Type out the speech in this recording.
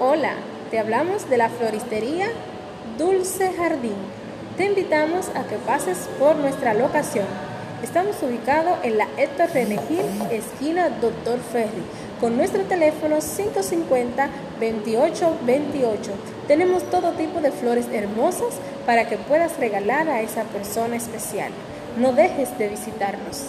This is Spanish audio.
Hola, te hablamos de la floristería Dulce Jardín. Te invitamos a que pases por nuestra locación. Estamos ubicados en la Héctor Renegil, esquina Doctor Ferry, con nuestro teléfono 550-2828. Tenemos todo tipo de flores hermosas para que puedas regalar a esa persona especial. No dejes de visitarnos.